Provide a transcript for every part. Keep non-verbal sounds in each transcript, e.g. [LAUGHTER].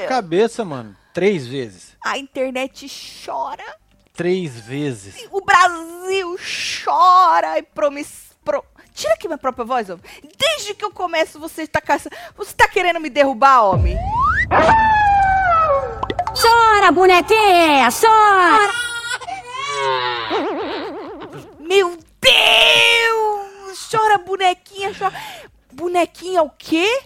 Na cabeça, mano. Três vezes. A internet chora. Três vezes. O Brasil chora e promiss... Pro... Tira aqui minha própria voz, homem. Desde que eu começo, você está caça... Você está querendo me derrubar, homem? Chora, bonequinha, chora! Meu Deus! Chora, bonequinha, chora. Bonequinha o quê?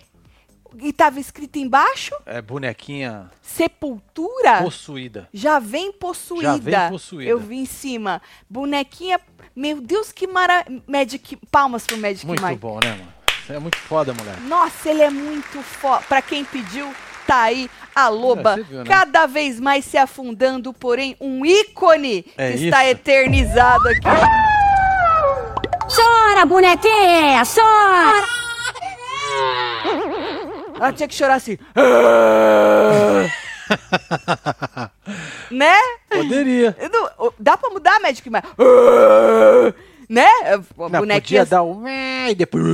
E tava escrito embaixo? É bonequinha Sepultura? possuída. Já vem possuída. Já vem possuída. Eu vi em cima. Bonequinha. Meu Deus, que maravilha. Magic. Palmas pro Magic Muito Mike. bom, né, mano? Isso é muito foda, moleque. Nossa, ele é muito foda. Pra quem pediu, tá aí a loba. Você viu, né? Cada vez mais se afundando, porém, um ícone É que está isso. eternizado aqui. Chora, bonequinha, chora! [LAUGHS] Ela tinha que chorar assim. [LAUGHS] né? Poderia. Não- Dá pra mudar, Magic Mike? né? A Não, bonequinha podia dar um... E depois... [LAUGHS]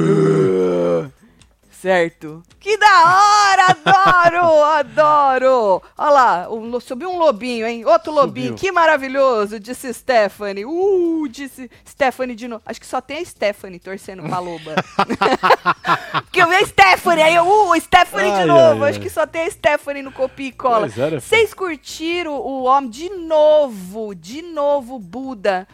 Certo. Que da hora! Adoro! [LAUGHS] adoro! Olha lá, um subiu um lobinho, hein? Outro lobinho. Subiu. Que maravilhoso! Disse Stephanie. Uh, disse Stephanie de novo. Acho que só tem a Stephanie torcendo pra loba. [LAUGHS] Porque eu vi a Stephanie, aí eu, uh, Stephanie de Ai, novo. ai, Acho ai. que só tem a Stephanie no copia e cola. Vocês curtiram o homem de novo, de novo, Buda.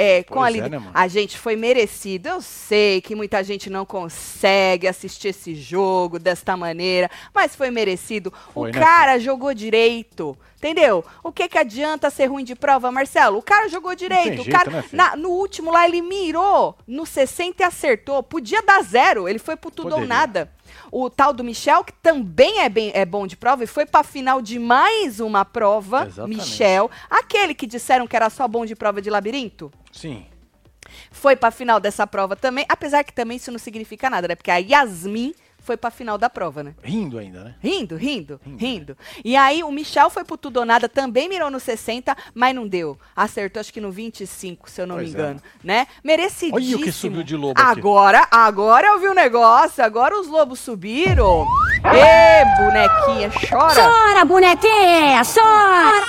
É, com Pois a é, né? A gente foi merecido. Eu sei que muita gente não consegue assistir esse jogo desta maneira, mas foi merecido. Foi, o né, cara jogou direito. Entendeu? O que que adianta ser ruim de prova, Marcelo? O cara jogou direito. o jeito, cara, né, na- no último lá, ele mirou no 60 e acertou. Podia dar zero. Ele foi pro tudo ou Poderia. nada. O tal do Michel, que também é, bem, é bom de prova, e foi pra final de mais uma prova. Exatamente. Michel. Aquele que disseram que era só bom de prova de labirinto Sim. foi pra final dessa prova também, apesar que também isso não significa nada, né? Porque a Yasmin foi pra final da prova, né? Rindo ainda, né? Rindo, rindo, Rindo, rindo. E aí o Michel foi pro tudo ou nada, também mirou no 60, mas não deu. Acertou acho que no 25, se eu não Pois me é. engano, né? Merecidíssimo. Olha o que subiu de lobo aqui. Agora, agora eu vi o negócio, agora os lobos subiram. Ê, bonequinha, chora. Chora, bonequinha, chora!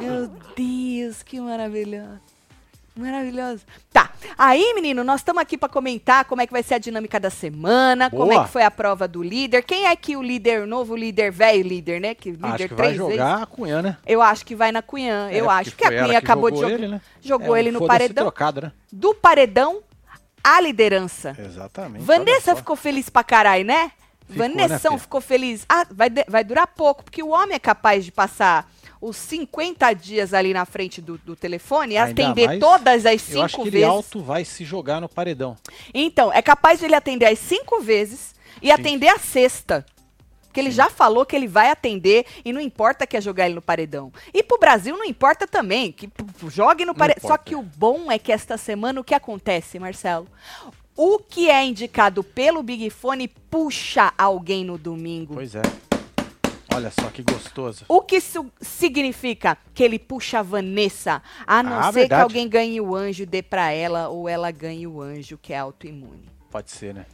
Meu Deus, que maravilhoso. Maravilhoso. Tá. Aí, menino, nós estamos aqui para comentar como é que vai ser a dinâmica da semana, como é Boa. que foi a prova do líder. Quem é que o líder, o novo líder, velho líder, né? Que líder Acho que vai jogar vezes. a Cunha, né? Eu acho que vai na Cunhã. É, eu porque acho que a que acabou de jogou jogar. ele, né? Jogou É, ele no paredão. trocado, né? Do paredão à liderança. Exatamente. Vanessa ficou feliz pra caralho, né? Ficou, Vanessão né, ficou feliz. Ah, vai, de- vai durar pouco, porque o homem é capaz de passar os 50 dias ali na frente do, do telefone e Ainda atender mais, todas as Eu acho cinco que ele vezes. alto vai se jogar no paredão. Então, é capaz de ele atender as cinco vezes e Sim. atender a sexta. Porque ele já falou que ele vai atender e não importa que é jogar ele no paredão. E pro Brasil não importa também, que jogue no paredão. Só que o bom é que esta semana o que acontece, Marcelo? O que é indicado pelo Big Fone puxa alguém no domingo. Pois é. Olha só que gostoso. O que isso significa? Que ele puxa a Vanessa, a não Ah, ser que verdade. alguém ganhe o anjo dê pra ela, ou ela ganhe o anjo, que é autoimune. Pode ser, né?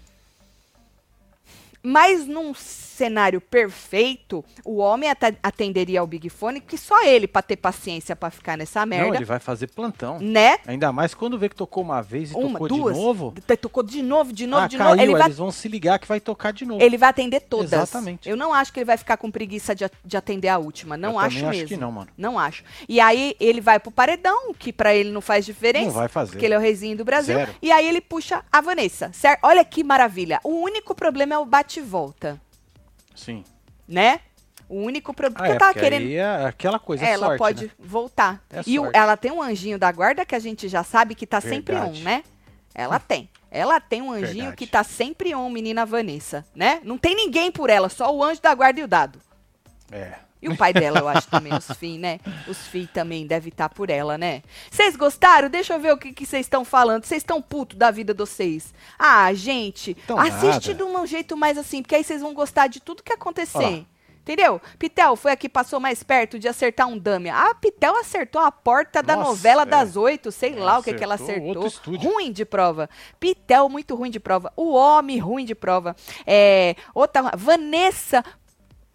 Mas num cenário perfeito, o homem atenderia ao Big Fone, que só ele pra ter paciência pra ficar nessa Não, merda, ele vai fazer plantão. né? Ainda mais quando vê que tocou uma vez e Uma, tocou duas, de novo. tocou de novo, de novo, ah, de caiu, novo. Ele vai, eles vão se ligar que vai tocar de novo. ele vai atender todas. Exatamente. Eu não acho que ele vai ficar com preguiça de, de atender a última. Não Eu acho mesmo. acho que não, mano. Não acho. E aí ele vai pro paredão, que pra ele não faz diferença. Não vai fazer. Porque ele é o reizinho do Brasil. Zero. E aí ele puxa a Vanessa, certo? Olha que maravilha. O único problema é o bate-volta, Sim. né? O único problema. Ah, é, porque querendo. é aquela coisa, é ela sorte, pode né? voltar. É e sorte. ela tem um anjinho da guarda que a gente já sabe que tá sempre on, Verdade. né? Ela tem. Ela tem um anjinho Verdade. que tá sempre on, menina Vanessa, né? Não tem ninguém por ela, só o anjo da guarda e o dado. É. E o pai dela, eu acho também, os filhos, né? Os filhos também devem estar por ela, né? Vocês gostaram? Deixa eu ver o que que vocês estão falando. Vocês estão putos da vida de vocês. Ah, gente, assiste nada. de um jeito mais assim, porque aí vocês vão gostar de tudo que acontecer. Entendeu? Pitel foi a que passou mais perto de acertar um dame. A Pitel acertou a porta da Nossa, novela é. das oito, sei lá o que, que ela acertou. Ruim de prova. Pitel, muito ruim de prova. O homem, ruim de prova. É, outra, Vanessa,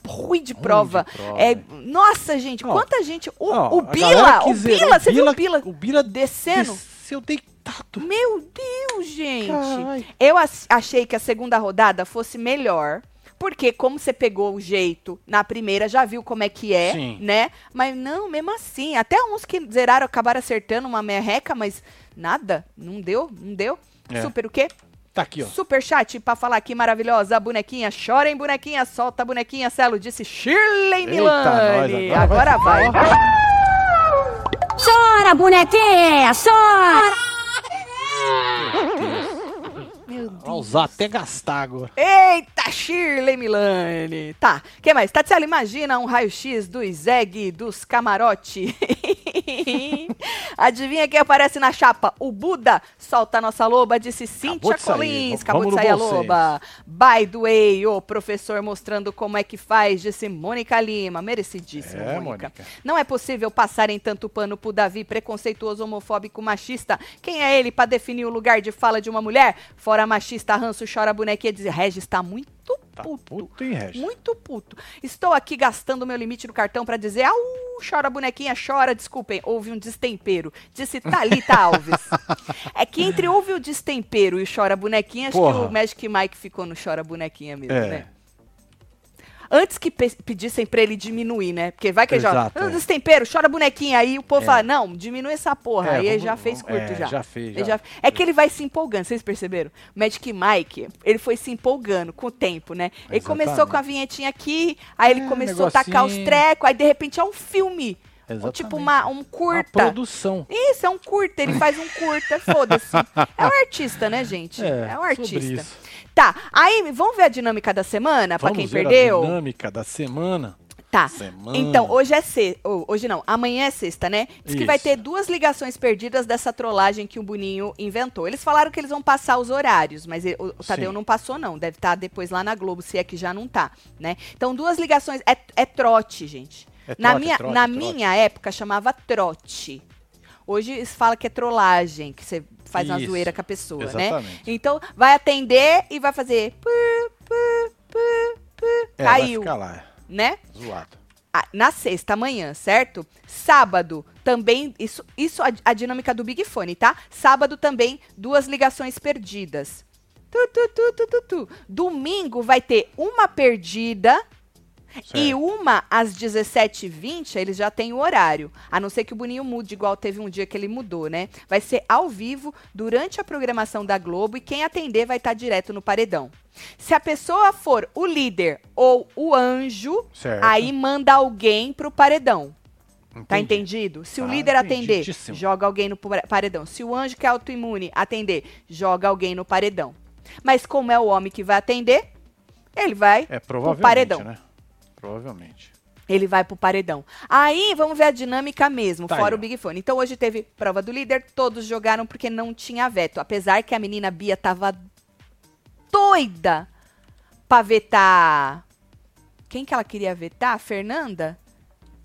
ruim de prova. prova, É, hein? nossa, gente, Ó, quanta gente. O, Ó, o Bila, o zerou, Bila, você viu o Bila O Bila descendo? desceu deitado. Meu Deus, gente. Carai. Eu achei que a segunda rodada fosse melhor. Porque como você pegou o jeito na primeira, já viu como é que é, Sim. né? Mas não, mesmo assim. Até uns que zeraram acabaram acertando uma merreca, mas nada. Não deu, não deu. É. Super o quê? Tá aqui, ó. Super chat pra falar aqui maravilhosa. Bonequinha, chorem bonequinha, solta a bonequinha, Celo, disse Shirley Eita, Milani. nós, Agora vai. Chora, bonequinha, chora! Meu Deus. Vai usar até gastar agora. Eita, Shirley Milani. Tá, que mais? Tatiana, imagina um raio-x do Zeg dos camarote. [LAUGHS] [LAUGHS] Adivinha quem aparece na chapa? O Buda solta a nossa loba, disse Cíntia de sair. Collins. Vamos Acabou de sair a loba. By the way, o professor mostrando como é que faz, disse Mônica Lima. Merecidíssimo, É, Mônica. Mônica. Não é possível passarem tanto pano pro Davi, preconceituoso, homofóbico, machista. Quem é ele pra definir o lugar de fala de uma mulher? Fora machista, ranço, chora bonequinha, diz Regis tá muito Tá puto. puto? Muito puto. Estou aqui gastando meu limite no cartão pra dizer, au, chora bonequinha, chora, desculpem, houve um destempero. Disse Thalita Alves. [LAUGHS] é que entre houve o destempero e o chora bonequinha, acho Porra. que o Magic Mike ficou no chora bonequinha mesmo, É. né? Antes que pe- pedissem pra ele diminuir, né? Porque vai que ele joga, Exato, "Ah, é. destempero, chora bonequinha. Aí o povo É. fala, não, diminui essa porra. É, aí ele vamos- já fez curto é, já. já fez, Ele já. É que ele vai se empolgando, vocês perceberam? Magic Mike, ele foi se empolgando com o tempo, né? Ele começou com a vinhetinha aqui, aí ele É, começou a tacar os trecos, aí de repente é um filme. Exatamente. tipo uma, um Uma curta. produção. Isso, é um curta, ele faz um curta, foda-se. É um artista, né, gente? É, um sobre artista. isso. Tá, aí vamos ver a dinâmica da semana, pra Vamos quem ver perdeu? a dinâmica da semana. Tá. Semana. Então, hoje é sexta. Hoje não, amanhã é sexta, né? Diz que vai Isso. ter duas ligações perdidas dessa trollagem que o Boninho inventou. Eles falaram que eles vão passar os horários, mas ele- o, o Tadeu Sim. não passou, não. Deve estar depois lá na Globo, se é que já não tá, né? Então, duas ligações. É, é trote, gente. É na minha, trote, na trote. minha época chamava trote. Hoje eles falam que é trollagem, que você faz uma Isso, zoeira com a pessoa, né? exatamente. Então, vai atender e vai fazer. pu, pu, pu, É, vai caiu, ficar lá, né? zoado. Ah, na sexta amanhã, certo? Sábado também, isso, isso a, a dinâmica do Big Fone, tá? Sábado também, duas ligações perdidas. Tu, tu, tu, tu, tu, tu. Domingo vai ter uma perdida e Certo. uma às 17h20, eles já têm o horário. A não ser que o Boninho mude, igual teve um dia que ele mudou, né? Vai ser ao vivo, durante a programação da Globo, e quem atender vai estar direto no paredão. Se a pessoa for o líder ou o anjo, Certo. aí manda alguém pro paredão. Tá Entendi. entendido? Se o Tá líder atender, joga alguém no pa- paredão. Se o anjo que é autoimune atender, joga alguém no paredão. Mas como é o homem que vai atender, ele vai É, pro paredão. né? Provavelmente. Ele vai pro paredão. Aí vamos ver a dinâmica mesmo, Tá fora aí, o. Big Fone. Então hoje teve prova do líder, todos jogaram porque não tinha veto. Apesar que a menina Bia tava doida pra vetar. Quem que ela queria vetar? A Fernanda?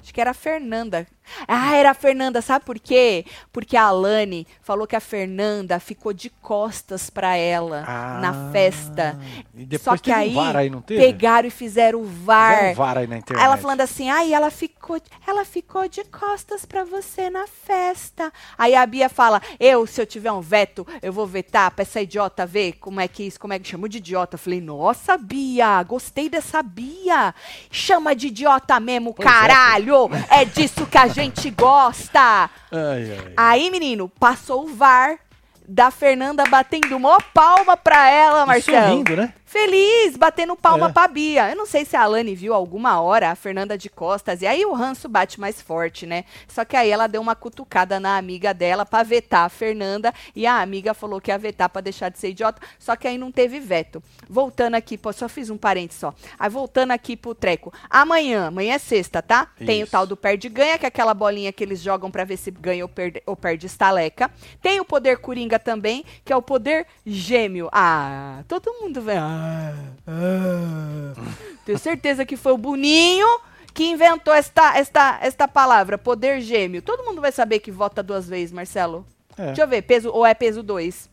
Acho que era a Fernanda. Ah, era a Fernanda, sabe por quê? Porque a Alane falou que a Fernanda ficou de costas pra ela na Ah, festa. E depois Só que aí, um aí, pegaram e fizeram o VAR. Um VAR aí na internet. Ela falando assim, ai, ela ficou, ela ficou de costas pra você na festa. Aí a Bia fala, eu, se eu tiver um veto, eu vou vetar pra essa idiota ver como é que isso, como é que chamou de idiota. Eu falei, nossa, Bia, gostei dessa Bia. Chama de idiota mesmo, Pois é, caralho. É, disso que a gente gosta. Ai, ai. Aí, menino, passou o VAR da Fernanda batendo mó palma pra ela, Marcelo. sorrindo, né? Feliz, batendo palma É. pra Bia. Eu não sei se a Alane viu alguma hora a Fernanda de costas. E aí o ranço bate mais forte, né? Só que aí ela deu uma cutucada na amiga dela pra vetar a Fernanda. E a amiga falou que ia vetar pra deixar de ser idiota. Só que aí não teve veto. Voltando aqui, pô, só fiz um parênteses só. Aí voltando aqui pro treco. Amanhã, amanhã é sexta, tá? Tem o Isso. tal do perde-ganha, que é aquela bolinha que eles jogam pra ver se ganha ou perde, ou perde estaleca. Tem o poder coringa também, que é o poder gêmeo. Ah, todo mundo vê. Ah, Tenho certeza que foi o Boninho que inventou esta, esta, esta palavra, poder gêmeo. Todo mundo vai saber que vota duas vezes, Marcelo. É. Deixa eu ver, peso ou é peso 2?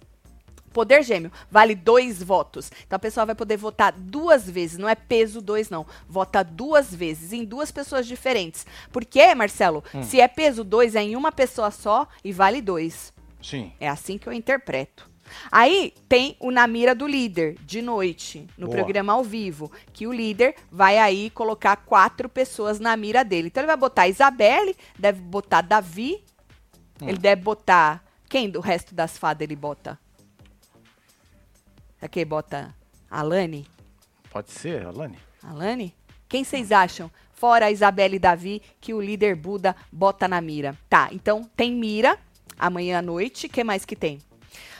Poder gêmeo, vale dois votos. Então a pessoa vai poder votar duas vezes, não é peso dois, não. Vota duas vezes, em duas pessoas diferentes. Por quê, Marcelo? Se é peso dois, é em uma pessoa só e vale dois. Sim. É assim que eu interpreto. Aí tem o na mira do líder, de noite, no Boa. programa ao vivo, que o líder vai aí colocar quatro pessoas na mira dele. Então ele vai botar Isabelle, deve botar Davi, ele deve botar. Quem do resto das fadas ele bota? Que ele bota Alane? Pode ser, Alane? Alane? Quem vocês acham? Fora Isabelle e Davi, que o líder Buda bota na mira. Tá, então tem mira amanhã à noite. O que mais que tem?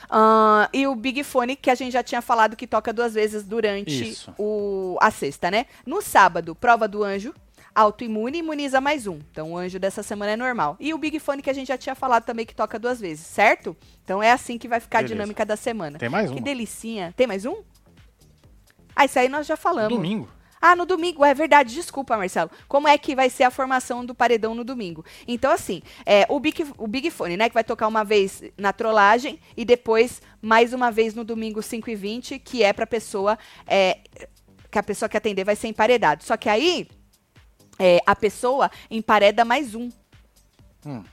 Ah, e o Big Fone, que a gente já tinha falado que toca duas vezes durante Isso. o, a sexta, né? No sábado, prova do anjo, autoimune, imuniza mais um. Então o anjo dessa semana é normal. E o Big Fone, que a gente já tinha falado também que toca duas vezes, certo? Então é assim que vai ficar Beleza. a dinâmica da semana. Tem mais Que uma. delicinha. Tem mais um? Ah, isso aí nós já falamos. Domingo. Ah, no domingo, é verdade. Desculpa, Marcelo. Como é que vai ser a formação do paredão no domingo? Então, assim, é, o, Big, o Big Fone, né? Que vai tocar uma vez na trollagem e depois mais uma vez no domingo 5 e 20, que é pra pessoa. é, que a pessoa que atender vai ser emparedado. Só que aí, é, a pessoa empareda mais um. Hum.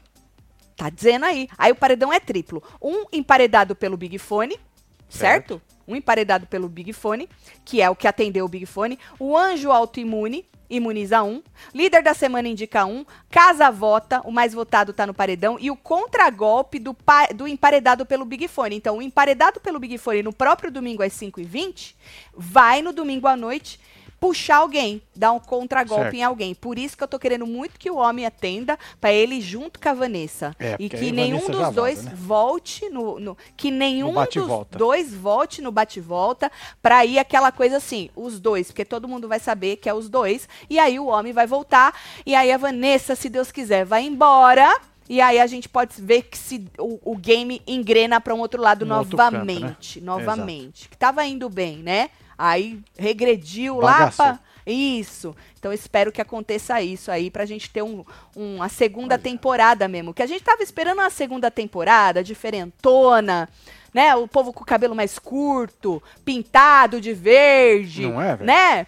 Tá dizendo aí. Aí o paredão é triplo. Um emparedado pelo Big Fone, certo? Certo. Um emparedado pelo Big Fone, que é o que atendeu o Big Fone. O anjo autoimune, imuniza um. Líder da semana indica um. Casa vota, o mais votado tá no paredão. E o contragolpe do, do emparedado pelo Big Fone. Então, o emparedado pelo Big Fone no próprio domingo às 5h20, vai no domingo à noite puxar alguém, dar um contragolpe em alguém. Por isso que eu tô querendo muito que o homem atenda pra ele junto com a Vanessa. É, e que nenhum dos dois né? volte no, no- que nenhum No dos volta. dois volte no bate e volta pra ir aquela coisa assim, os dois, porque todo mundo vai saber que é os dois e aí o homem vai voltar e aí a Vanessa, se Deus quiser, vai embora. E aí a gente pode ver que se o, o game engrena pra um outro lado No outro canto, né? novamente, novamente, que tava indo bem, né? Aí regrediu Bagaçou. lá pra isso. Então espero que aconteça isso aí pra gente ter um, uma segunda temporada mesmo. Que a gente tava esperando uma segunda temporada diferentona, né? O povo com o cabelo mais curto, pintado de verde, Não é, velho? né?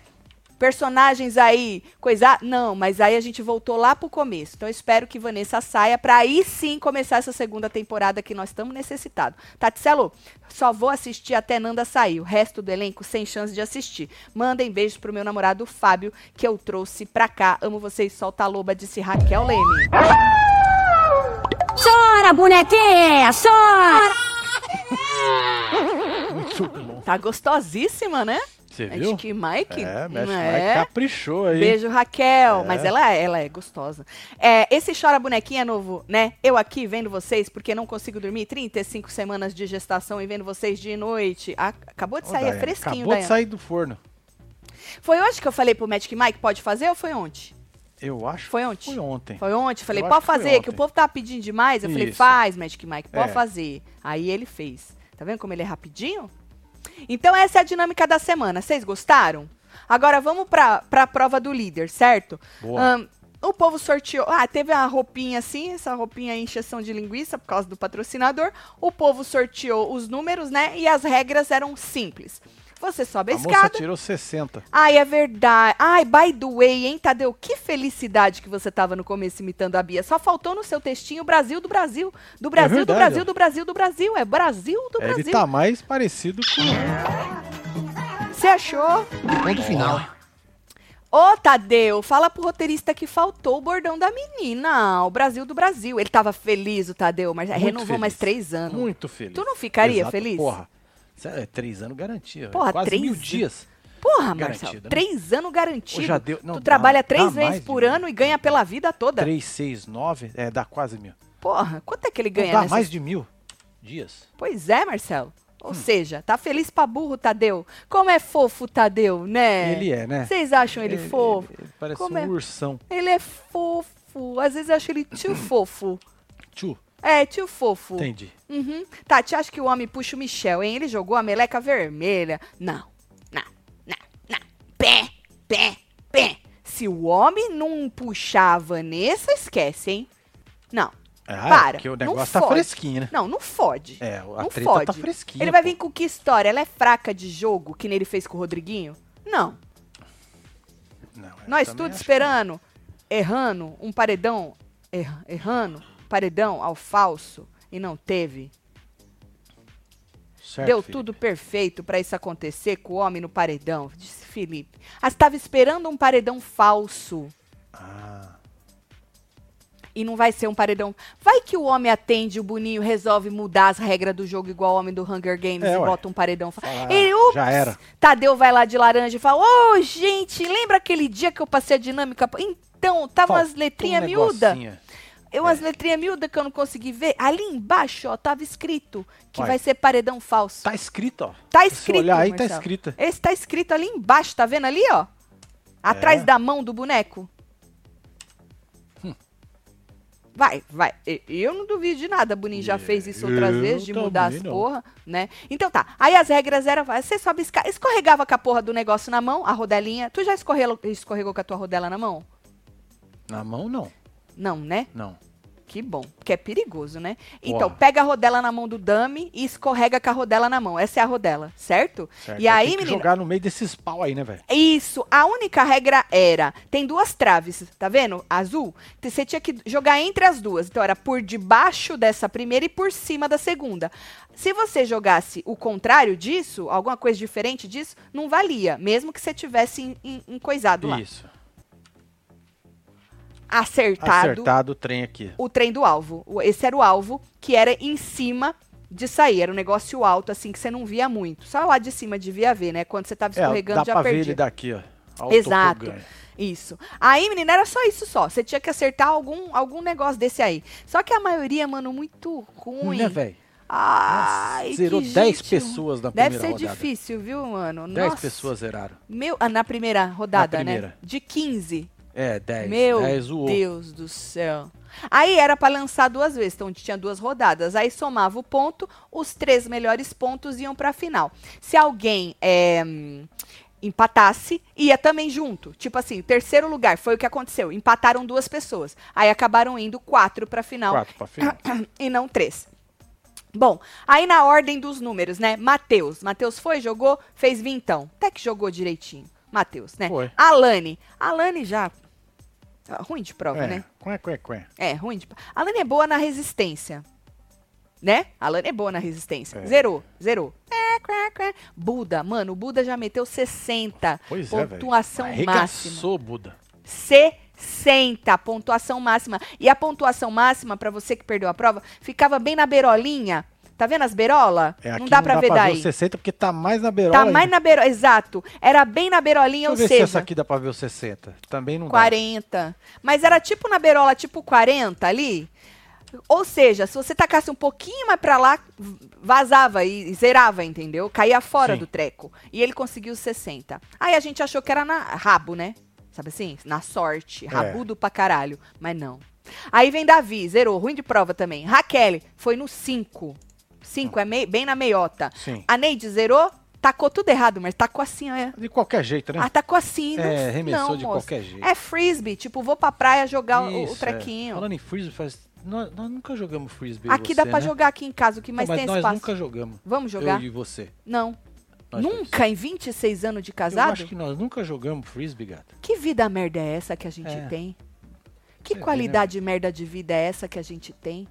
Personagens aí, coisa. Não, mas aí a gente voltou lá pro começo. Então eu espero que Vanessa saia pra aí sim começar essa segunda temporada que nós estamos necessitados. Tatselo, só vou assistir até Nanda sair. O resto do elenco sem chance de assistir. Mandem beijos pro meu namorado Fábio, que eu trouxe pra cá. Amo vocês, solta a loba, disse Raquel Leme. Chora, bonequinha, chora! Muito bom. Tá gostosíssima, né? Você viu? Magic Mike? É, É. Mike caprichou aí. Beijo, Raquel. É. Mas ela, ela é gostosa. É, esse Chora Bonequinha é novo, né? Eu aqui vendo vocês, porque não consigo dormir 35 semanas de gestação e vendo vocês de noite. Acabou de sair, é Daiane, fresquinho, Acabou Daiane. de sair do forno. Foi hoje que eu falei pro Magic Mike, pode fazer ou foi ontem? Eu acho Foi que ontem? Foi ontem. Foi ontem? Falei, Eu pode fazer, que o povo tava pedindo demais. Eu falei, Isso. faz, Magic Mike, pode É. fazer. Aí ele fez. Tá vendo como ele é rapidinho? Então essa é a dinâmica da semana. Vocês gostaram? Agora vamos pra, pra prova do líder, certo? Boa. Ahn, o povo sorteou. Ah, teve uma roupinha assim, essa roupinha encheção de linguiça por causa do patrocinador. O povo sorteou os números, né? E as regras eram simples. Você sobe a, A moça escada. tirou 60. Ai, é verdade. Ai, by the way, hein, Tadeu? Que felicidade que você tava no começo imitando a Bia. Só faltou no seu textinho Brasil do Brasil. Do Brasil, do verdade, Brasil, ó. do Brasil, do Brasil. É Brasil do É, ele Brasil. tá mais parecido com. Você achou? Ponto final. Ô, Tadeu, fala pro roteirista que faltou o bordão da menina. O Brasil do Brasil. Ele tava feliz, o Tadeu, mas Muito renovou feliz. mais três anos. Muito feliz. Tu não ficaria Exato, feliz? Porra. Sério, é três anos garantia. Porra, quase três mil dias. Porra, Garantido, Marcelo. né? Três anos garantido. Já deu- não, tu dá- trabalha três vezes por mil. ano e ganha pela vida toda. 3, 6, 9, é, dá quase mil. Porra, quanto é que ele Não ganha dá nessas mais de mil dias. Pois é, Marcelo. Ou Hum. seja, tá feliz pra burro, Tadeu. Como é fofo, Tadeu, né? Ele é, né? Vocês acham ele, fofo? ele parece Como um é? ursão. Ele é fofo. Às vezes eu acho ele tio fofo. Tchu, é, tio fofo. Entendi. Uhum. Tá, Tati, acho que o homem puxa o Michel, hein? Ele jogou a meleca vermelha. Não, não, não, não. Pé, pé, pé. Se o homem não puxar a Vanessa, esquece, hein? Não. Ah, é, Para. Porque o negócio tá fresquinho, né? Não, não fode. É, a não treta tá fode. tá fresquinha. Ele vai pô. vir com que história? Ela é fraca de jogo, que nem ele fez com o Rodriguinho? Não. não é, Nós tudo esperando, errando, um paredão er, errando paredão ao falso, e não teve. Certo, Deu Felipe. tudo perfeito pra isso acontecer com o homem no paredão, disse Felipe. Ah, estava esperando um paredão falso. Ah, E não vai ser um paredão. Vai que o homem atende, o Boninho resolve mudar as regras do jogo igual o homem do Hunger Games É, e ué. bota um paredão. fa- Fala, E, ups, já era. Tadeu vai lá de laranja e fala: Ô, gente, lembra aquele dia que eu passei a dinâmica? Então, tava umas faltou letrinhas um miúdas. Eu, umas letrinhas miúdas que eu não consegui ver. Ali embaixo, ó, tava escrito que Olha. vai ser paredão falso. Tá escrito, ó. Tá Se escrito. olhar aí, tá Marcelo. escrito. Esse tá escrito ali embaixo, tá vendo ali, ó? Atrás É. da mão do boneco. Hum. Vai, vai. Eu não duvido de nada. Boninho já fez isso outras Eu vezes, de mudar as não. porra, né? Então tá. Aí as regras eram, você sobe esca- escorregava com a porra do negócio na mão, a rodelinha. Tu já escorreu, escorregou com a tua rodela na mão? Na mão, não. Não, né? Não. Que bom, porque é perigoso, né? Então, pega a rodela na mão do dummy e escorrega com a rodela na mão. Essa é a rodela, certo? Certo. E aí, Tem que menina, jogar no meio desses pau aí, né, velho? Isso, a única regra era, tem duas traves, tá vendo? Azul. Você tinha que jogar entre as duas. Então era por debaixo dessa primeira e por cima da segunda. Se você jogasse o contrário disso, alguma coisa diferente disso, não valia, mesmo que você tivesse em- em- encoisado lá. Isso. Acertado, Acertado o trem aqui. o trem do alvo. Esse era o alvo que era em cima de sair. Era um negócio alto, assim, que você não via muito. Só lá de cima devia ver, né? Quando você tava É, escorregando, dá já pra ver ele daqui, ó. Exato. Isso. Aí, menina, era só isso só. Você tinha que acertar algum, algum negócio desse aí. Só que a maioria, mano, muito ruim. Né, velho? Ai, Zerou que 10 gente pessoas na Deve primeira ser rodada. difícil, viu, mano? 10 Nossa. pessoas zeraram. Meu, ah, na primeira rodada, Na né? primeira. De 15. É, 10. Meu 10 zoou. Deus do céu. Aí era pra lançar duas vezes, então tinha duas rodadas. Aí somava o ponto, os três melhores pontos iam pra final. Se alguém é, empatasse, ia também junto. Tipo assim, terceiro lugar, foi o que aconteceu. Empataram duas pessoas. Aí acabaram indo quatro pra final 4 pra final. [CLEARS THROAT] e não três. Bom, aí na ordem dos números, né? Matheus. Matheus foi, jogou, fez vintão. Até que jogou direitinho. Matheus, né? Foi. Alane. Alane já. Ah, Ruim de prova, É, né? quê, quê, quê. É, ruim de prova. Alane é boa na resistência. Né? Alane é boa na resistência. É. Zerou, zerou. É, quá, quá. Buda, mano, o Buda já meteu 60. Pois é, pontuação máxima. Arregaçou, Buda. 60, pontuação máxima. E a pontuação máxima, pra você que perdeu a prova, ficava bem na beirolinha. Tá vendo as beirolas? É, não dá pra ver daí. o 60 porque tá mais na beirola. Tá mais na beirola, exato. Era bem na beirolinha, Deixa eu ou ver se essa aqui dá pra ver o 60. Também não 40. Mas era tipo na beirola, tipo 40 ali. Ou seja, se você tacasse um pouquinho mais pra lá, vazava e zerava, entendeu? Caía fora Sim. do treco. E ele conseguiu 60. Aí a gente achou que era na rabo, né? Sabe assim? Na sorte. É. Rabudo pra caralho. Mas não. Aí vem Davi, zerou. Ruim de prova também. Raquel foi no 5. 5 é mei- bem na meiota. Sim. A Neide zerou, tacou tudo errado, mas tacou assim, é. De qualquer jeito, né? Ah, tacou assim. é, arremessou não, de moça. qualquer jeito. É frisbee, tipo, vou pra praia jogar o- o, Isso, é. trequinho. Falando em frisbee, faz... nós, nós nunca jogamos frisbee. Aqui você, dá pra né? jogar aqui em casa, o que mais Não, tem nós espaço. nunca jogamos. Vamos jogar? Eu e você. Não. Nós dois. nunca em 26 anos de Eu casado? acho que nós nunca jogamos frisbee, gata. Que vida merda é essa que a gente É. tem? Que Você vê, qualidade merda de vida é essa que a gente tem?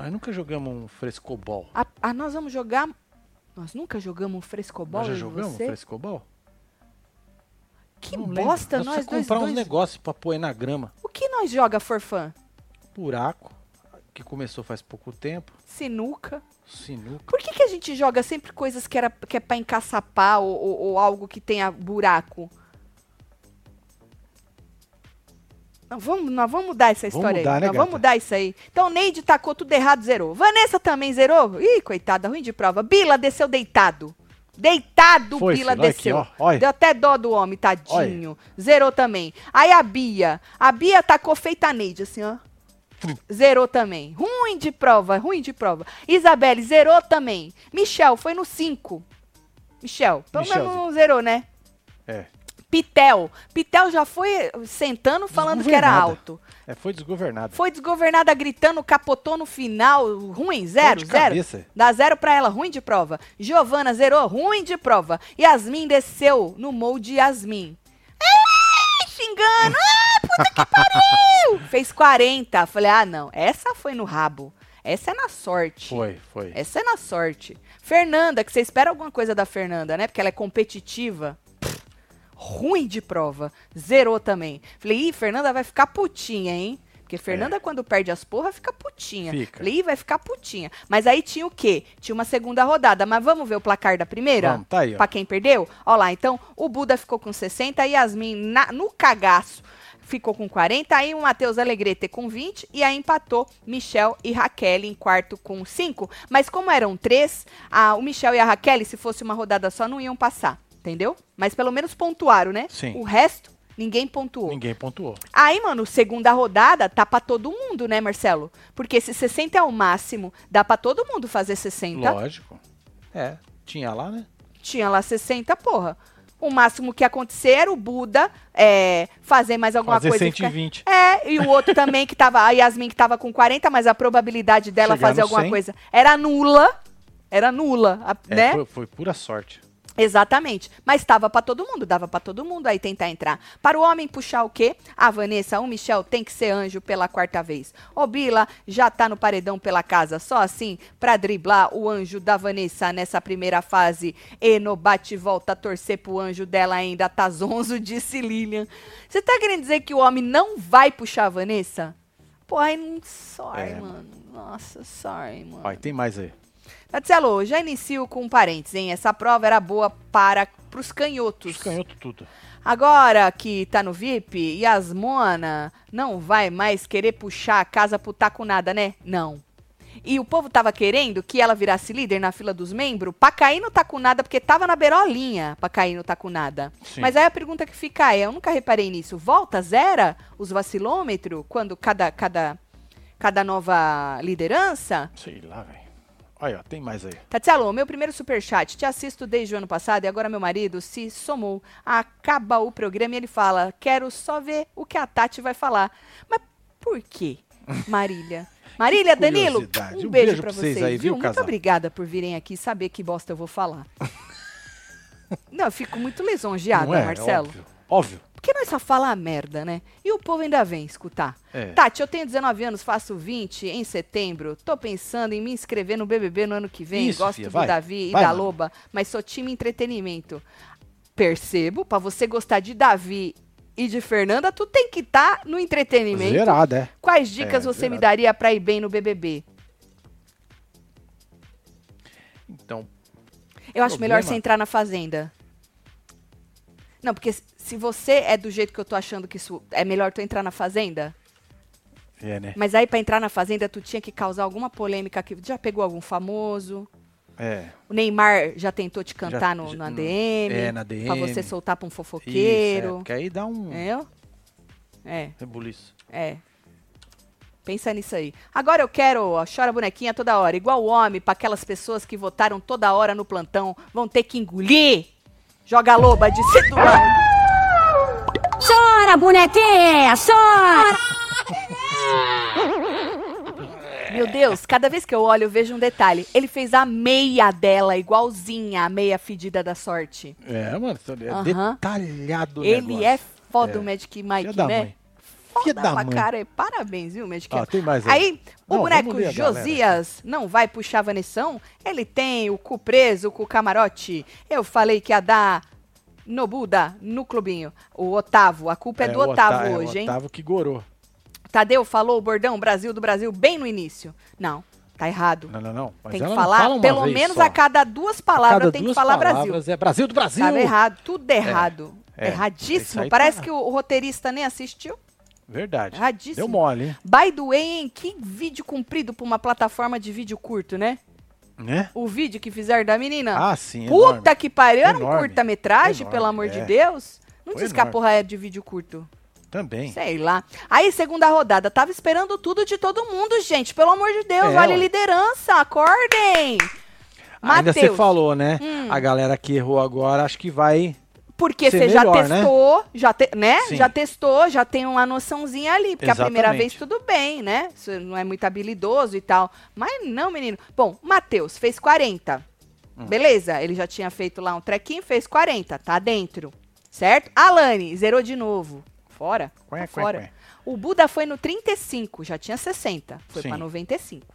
Nós nunca jogamos um frescobol. A, a- nós vamos jogar. Nós nunca jogamos um frescobol. Nós já jogamos você? frescobol? Que Não lembro. bosta, nós nós dois. comprar uns dois- negócios pra pôr aí na grama. O que nós joga for fun? Buraco, que começou faz pouco tempo. Sinuca. Sinuca. Por que, que a gente joga sempre coisas que, era, que é pra encaçapar ou, ou- ou algo que tenha buraco? Não, vamos, nós vamos mudar essa Vamos história mudar, aí. né, nós vamos mudar isso aí. Então, Neide tacou tudo errado, zerou. Vanessa também zerou. Ih, coitada, ruim de prova. Bila desceu deitado. Deitado, Foi, Bila olha desceu. aqui, ó, olha. Deu até dó do homem, tadinho. Zerou também. Aí a Bia. A Bia tacou feita a Neide, assim, ó. Zerou também. Ruim de prova, ruim de prova. Isabelle zerou também. Michel foi no 5. Michel, pelo menos não zerou, né? É. Pitel. Pitel já foi sentando falando que era Desgovernada. alto. É, foi desgovernado. Foi desgovernada gritando, capotou no final. Ruim, zero, zero. cabeça. Dá zero pra ela, ruim de prova. Giovana zerou, ruim de prova. Yasmin desceu no molde Yasmin. Ai, xingando. [LAUGHS] Ah, puta que pariu! Fez 40. Falei, ah, não. Essa foi no rabo. Essa é na sorte. Foi, foi. Essa é na sorte. Fernanda, que você espera alguma coisa da Fernanda, né? Porque ela é competitiva. Ruim de prova. Zerou também. Falei, ih, Fernanda vai ficar putinha, hein? Porque Fernanda, quando perde as porra, fica putinha. É. Fica. Falei, ih, vai ficar putinha. Mas aí tinha o quê? Tinha uma segunda rodada. Mas vamos ver o placar da primeira? Vamos, tá aí, ó. Pra quem perdeu? Ó lá, então, o Buda ficou com 60, a Yasmin na- no cagaço ficou com 40, aí o Matheus Alegrete com 20, e aí empatou Michel e Raquel em quarto com 5. Mas como eram três, a- o Michel e a Raquel, se fosse uma rodada só, não iam passar, entendeu? Mas pelo menos pontuaram, né? Sim. O resto, ninguém pontuou. Ninguém pontuou. Aí, mano, segunda rodada tá pra todo mundo, né, Marcelo? Porque se 60 é o máximo, dá pra todo mundo fazer 60. Lógico. É, tinha lá, né? Tinha lá 60, porra. O máximo que acontecer era o Buda é, fazer mais alguma Fazer coisa. e ficar- 120. É, e o outro também que tava, a Yasmin que tava com 40, mas a probabilidade dela Chegar fazer alguma 100. coisa era nula. Era nula, a- É, né? foi, foi pura sorte. Exatamente. Mas tava pra todo mundo, dava pra todo mundo aí tentar entrar. Para o homem puxar o quê? A Vanessa, o Michel tem que ser anjo pela quarta vez. O Bila já tá no paredão pela casa, só assim pra driblar o anjo da Vanessa nessa primeira fase. E no bate e volta torcer pro anjo dela ainda tá zonzo, [LAUGHS] disse Lilian. Você tá querendo dizer que o homem não vai puxar a Vanessa? Pô, aí não. Sorry, É, mano. Nossa, sorry, mano. Vai, tem mais aí. Tatielo, já inicio com parênteses, hein? Essa prova era boa para pros canhotos. Os canhotos tudo. Agora que tá no VIP, Yasmona não vai mais querer puxar a casa pro taco nada, né? Não. E o povo tava querendo que ela virasse líder na fila dos membros pra cair no taco nada, porque tava na berolinha pra cair no taco nada. Sim. Mas aí a pergunta que fica é, eu nunca reparei nisso, volta, zera os vacilômetros quando cada, cada, cada nova liderança? Sei lá, velho. Olha, ó, tem mais aí. Tatielo, meu primeiro superchat. Te assisto desde o ano passado e agora meu marido se somou. Acaba o programa e ele fala: Quero só ver o que a Tati vai falar. Mas por quê, Marília? [LAUGHS] Marília, Danilo, um, Um beijo, beijo pra vocês vocês. aí, viu, Muito casal? obrigada por virem aqui saber que bosta eu vou falar. [LAUGHS] Não, eu fico muito lisonjeada, é? Marcelo. Óbvio. Óbvio. Porque nós só fala merda, né? E o povo ainda vem escutar. É. Tati, eu tenho 19 anos, faço 20 em setembro. Tô pensando em me inscrever no BBB no ano que vem. Isso, Gosto filha, do vai. Davi e Vai, da mano. Loba, mas sou time entretenimento. Percebo, pra você gostar de Davi e de Fernanda, tu tem que estar no entretenimento. Zerado, é. Quais dicas É, você me daria pra ir bem no BBB? Então, Eu acho melhor você entrar na Fazenda. Não, porque se você é do jeito que eu tô achando que isso é melhor tu entrar na Fazenda, é, né? Mas aí pra entrar na fazenda tu tinha que causar alguma polêmica que já pegou algum famoso. É. O Neymar já tentou te cantar Já- no, no- DM. é, na Pra DM. você soltar pra um Isso, é, fofoqueiro. porque aí dá um Entendeu? É, rebuliço. é. Pensa nisso aí. Agora eu quero, ó, chora bonequinha toda hora. Igual o homem, pra aquelas pessoas que votaram toda hora no plantão, vão ter que engolir. Joga a loba, do lado. Chora, bonequinha, chora! Meu Deus, cada vez que eu olho, eu vejo um detalhe. Ele fez a meia dela igualzinha a meia fedida da sorte. É, mano, é Aham. detalhado o Ele negócio. é foda, É. o Magic Filha Mike, da né? mãe. Foda da pra mãe. cara. Parabéns, viu, Magic? Ó, tem mais aí. Aí, o Não, boneco Josias não vai puxar Vanessão? Ele tem o cu preso com o camarote. Eu falei que ia dar no Buda, no clubinho. O Otávio, a culpa é, do o Otávio Otá- é, hoje, o hein? Otávio que gorou. Tadeu falou o bordão Brasil do Brasil bem no início. Não, tá errado. Não, não, não. Mas tem que falar, fala pelo menos só. a cada duas palavras Cada tem que duas falar Brasil. É Brasil do Brasil. Tava errado, tudo errado. é. Isso Erradíssimo. Parece tá- que o, o roteirista nem assistiu. Verdade. Erradíssimo. Deu mole, hein? By the way, hein? Que vídeo comprido pra uma plataforma de vídeo curto, né? Né? O vídeo que fizeram da menina. Ah, sim. Puta enorme. que pariu. Era um curta-metragem, pelo amor de é. Deus. Não Foi diz que a porra é de vídeo curto. Também. Sei lá. Aí, segunda rodada. Tava esperando tudo de todo mundo, gente. Pelo amor de Deus. É, liderança. Acordem. Ainda você falou, né? Hum. A galera que errou agora, acho que vai Porque você já melhor, né? testou, já te- né? Sim. Já testou, já tem uma noçãozinha ali. Porque a primeira Exatamente. vez tudo bem, né? Você não é muito habilidoso e tal. Mas não, menino. Bom, Matheus fez 40. Hum. Beleza, ele já tinha feito lá um trequinho, fez 40, tá dentro. Certo? Alane, zerou de novo. Fora? Quém, Tá quém, fora. quém. O Buda foi no 35, já tinha 60. Foi Sim. pra 95.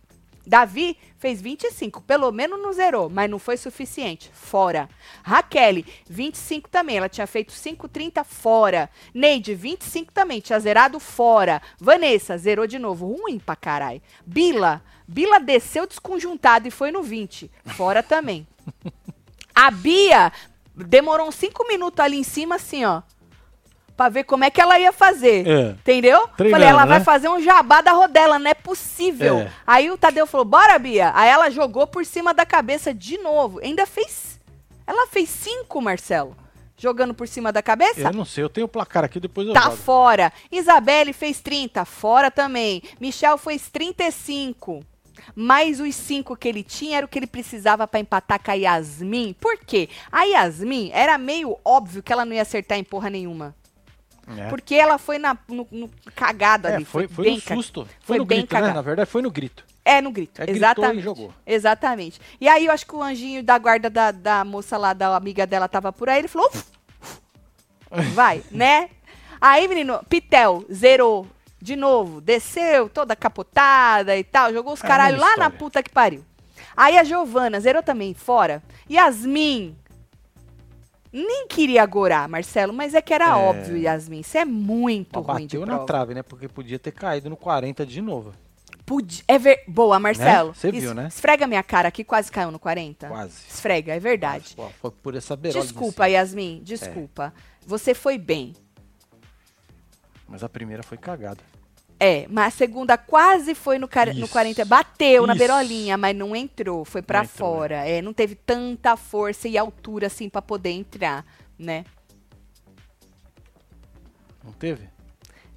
Davi fez 25, pelo menos não zerou, mas não foi suficiente. Fora. Raquel, 25 também, ela tinha feito 5,30 fora. Neide, 25 também, tinha zerado fora. Vanessa, zerou de novo, ruim pra caralho. Bila, Bila desceu desconjuntado e foi no 20, fora também. [LAUGHS] A Bia demorou uns 5 minutos ali em cima, assim, ó. Pra ver como é que ela ia fazer. É. Entendeu? Treinando, Falei, ela vai né? fazer um jabá da rodela, não é possível. É. Aí o Tadeu falou, bora, Bia. Aí ela jogou por cima da cabeça de novo. Ainda fez. Ela fez cinco, Marcelo. Jogando por cima da cabeça? Eu não sei, eu tenho o placar aqui, depois eu Tá jogo. fora. Isabelle fez 30, fora também. Michel fez 35. Mas os cinco que ele tinha era o que ele precisava pra empatar com a Yasmin. Por quê? A Yasmin era meio óbvio que ela não ia acertar em porra nenhuma. É. Porque ela foi na, no, no cagado É, ali. foi, foi bem no susto. Foi, foi no bem grito, né? cagado. Na verdade, foi no grito. É, no grito. É, Exatamente. e jogou. Exatamente. E aí eu acho que o anjinho da guarda da, da moça lá, da amiga dela, tava por aí. Ele falou: "Uf, vai, né? Aí, menino, Pitel zerou de novo, desceu toda capotada e tal, jogou os É caralho lá mesma na puta que pariu. Aí a Giovana zerou também, fora. Yasmin. Nem queria agorar, Marcelo, mas é que era É. óbvio, Yasmin. Você é muito Mas ruim de bateu na prova. trave, né? Porque podia ter caído no 40 de novo. É ver... Boa, Marcelo. Né? Você viu, Es- né? Esfrega minha cara aqui, quase caiu no 40. Quase. Esfrega, é verdade. Pô, foi por essa beirada de Desculpa. Yasmin, desculpa. Você foi bem. Mas a primeira foi cagada. É, mas a segunda quase foi no, no Isso. 40. Bateu na Isso. beirolinha, mas não entrou. Foi pra Não entrou, fora. É, não teve tanta força e altura assim pra poder entrar, né? Não teve?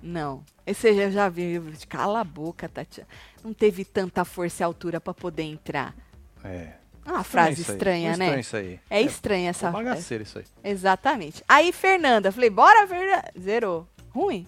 Não. Esse eu já vi. Cala a boca, Tatiana. Não teve tanta força e altura pra poder entrar. É. É uma frase estranha, né? Estranho isso aí. É estranha essa. Foi bagaceiro isso aí. Exatamente. Aí, Fernanda, falei, bora, Fernanda. Zerou. Ruim.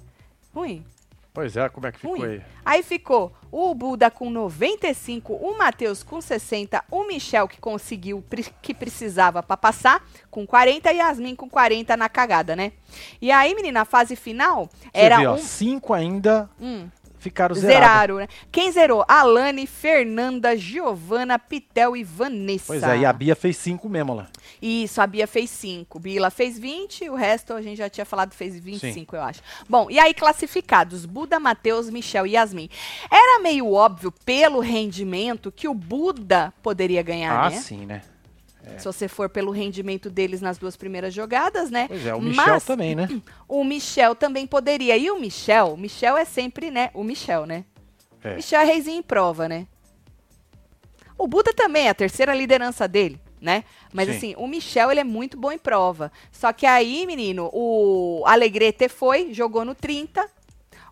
Ruim. Pois é, como é que ficou Ruim. aí? Aí ficou o Buda com 95, o Matheus com 60, o Michel que conseguiu, que precisava pra passar, com 40, e Yasmin com 40 na cagada, né? E aí, menina, a fase final era Você vê, ó, um... cinco ainda Hum, ficaram zerados. zeraram, né? Quem zerou? Alane, Fernanda, Giovana, Pitel e Vanessa. Pois é, e a Bia fez cinco mesmo lá. Isso, a Bia fez 5. Bila fez 20, o resto a gente já tinha falado fez 25, eu acho. Bom, e aí classificados: Buda, Matheus, Michel e Yasmin. Era meio óbvio, pelo rendimento, que o Buda poderia ganhar, Ah, né? sim, né? Se você for pelo rendimento deles nas duas primeiras jogadas, né? Pois é, o Michel Mas também, né? [CLEARS THROAT] O Michel também poderia. E o Michel, Michel é sempre, né? O Michel, né? É. Michel é reizinho em prova, né? O Buda também, é a terceira liderança dele, né? Mas Sim. assim, o Michel, ele é muito bom em prova. Só que aí, menino, o Alegrete foi, jogou no 30.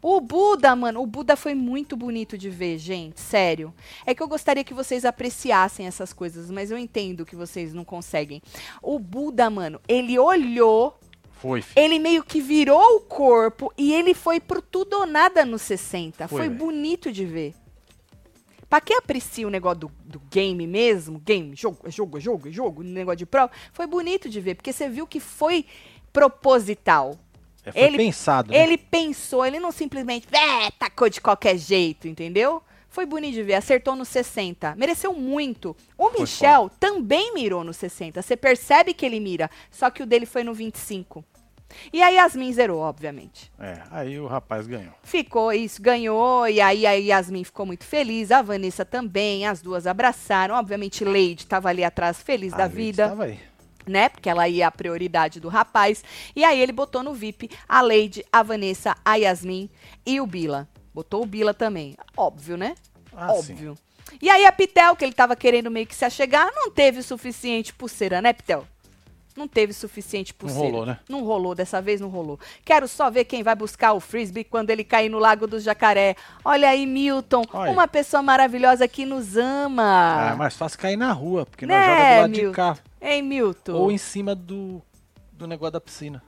O Buda, mano, o Buda foi muito bonito de ver, gente, sério. É que eu gostaria que vocês apreciassem essas coisas, mas eu entendo que vocês não conseguem. O Buda, mano, ele olhou Foi, ele meio que virou o corpo e ele foi pro tudo ou nada no 60. Foi, Foi, bonito de ver. Pra quem aprecia o negócio do, do game mesmo, game, jogo, é jogo, é jogo, é jogo, negócio de prova, foi bonito de ver, porque você viu que foi proposital. É, foi ele- pensado, né? Ele pensou, ele não simplesmente é, tacou de qualquer jeito, entendeu? Foi bonito de ver, acertou no 60. Mereceu muito. O Foi Michel também mirou no 60. Você percebe que ele mira, só que o dele foi no 25. E a Yasmin zerou, obviamente. É, aí o rapaz ganhou. Ficou isso, ganhou, e aí a Yasmin ficou muito feliz, a Vanessa também, as duas abraçaram. Obviamente, Leide estava ali atrás, feliz da A Leite vida Tava aí. Né? Porque ela ia a prioridade do rapaz. E aí ele botou no VIP a Leide, a Vanessa, a Yasmin e o Bila. Botou o Bila também. Óbvio, né? Ah, sim. Óbvio. E aí a Pitel, que ele tava querendo meio que se achegar, não teve o suficiente pulseira, né, Pitel? Não teve suficiente pulseira. rolou, né? Não rolou, dessa vez não rolou. Quero só ver quem vai buscar o frisbee quando ele cair no Lago do Jacaré. Olha aí, Milton, Olha. uma pessoa maravilhosa que nos ama. Ah, é mais fácil cair na rua, porque Né, nós jogamos do lado Milton? de cá. Hein, Milton? Ou em cima do do negócio da piscina.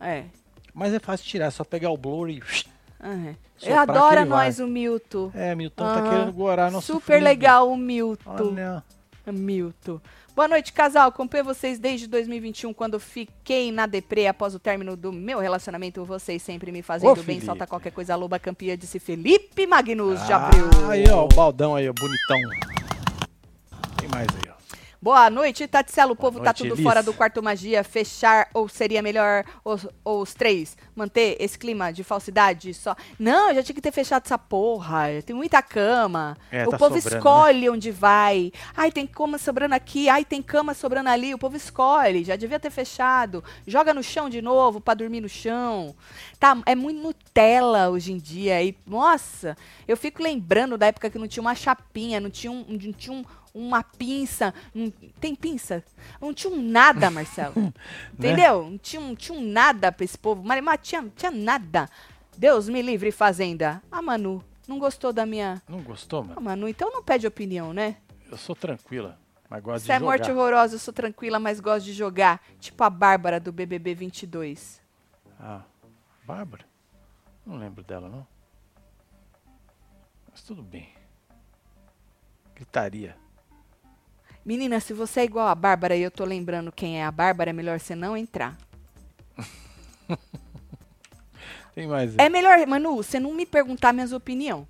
É. Mas é fácil tirar, é só pegar o blower e. Soprar Eu adoro nós, o Milton. É, Milton tá Ah, querendo gorar nosso Super frisbee. legal o Milton. Olha. Milton. Boa noite, casal. Acompanho vocês desde 2021, quando fiquei na deprê após o término do meu relacionamento. Vocês sempre me fazendo Ô, bem. Felipe. Solta qualquer coisa, loba campeã, disse Felipe Magnus de Ah, Abreu. Aí, ó, o baldão aí, ó, bonitão. Tem mais aí, ó. Boa noite, Tatselo. O povo tá noite, tudo Elis. fora do quarto magia. Fechar ou seria melhor os, os três? Manter esse clima de falsidade só? Não, já tinha que ter fechado essa porra. Tem muita cama. É, o tá povo sobrando, escolhe onde vai. Ai, tem cama sobrando aqui. Ai, tem cama sobrando ali. O povo escolhe. Já devia ter fechado. Joga no chão de novo pra dormir no chão. Tá, é muito Nutella hoje em dia. E, nossa, eu fico lembrando da época que não tinha uma chapinha, não tinha, um, não tinha um- uma pinça. não- tem pinça? Não tinha um nada, Marcelo. [LAUGHS] Entendeu? Não tinha, um- tinha um nada pra esse povo. Mas, mas tinha, tinha nada. Deus me livre, Fazenda. Ah, Manu, não gostou da minha. Não gostou, Ah, mano? Manu, então não pede opinião, né? Eu sou tranquila, mas gosto de é morte horrorosa, eu sou tranquila, mas gosto de jogar. Tipo a Bárbara do BBB 22. Ah, Bárbara? Não lembro dela, não. Mas tudo bem. Gritaria. Menina, se você é igual a Bárbara e eu tô lembrando quem é a Bárbara, é melhor você não entrar. [LAUGHS] Tem mais. É melhor, Manu, você não me perguntar minhas opiniões.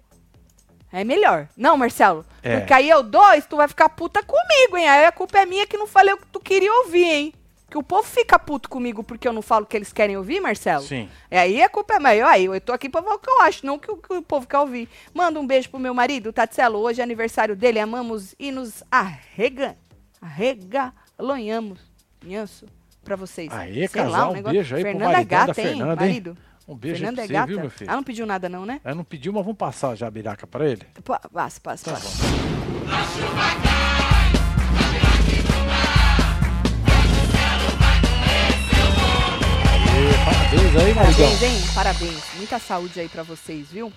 É melhor. Não, Marcelo. É. Porque aí eu dois, tu vai ficar puta comigo, hein? Aí a culpa é minha que não falei o que tu queria ouvir, hein? Que o povo fica puto comigo porque eu não falo o que eles querem ouvir, Marcelo. Sim. É aí a culpa é minha. Aí eu tô aqui pra falar o que eu acho, não o que, o povo quer ouvir. Manda um beijo pro meu marido, Tatselo. Hoje é aniversário dele. Amamos e nos arrega, arregalonhamos. Nhanço pra vocês. Aê, Sei lá, casal, um negócio- beijo aí pro Fernanda é maridão da gata, hein, Fernanda, hein? marido? Um beijo aí Fernanda pra é você, gata. viu, meu filho? Ela não pediu nada não, né? Ela não pediu, mas vamos passar já a biraca pra ele? Pô, Passa, passa, Tá passa. Parabéns aí, maridão. Parabéns, hein? Parabéns. Muita saúde aí pra vocês, viu?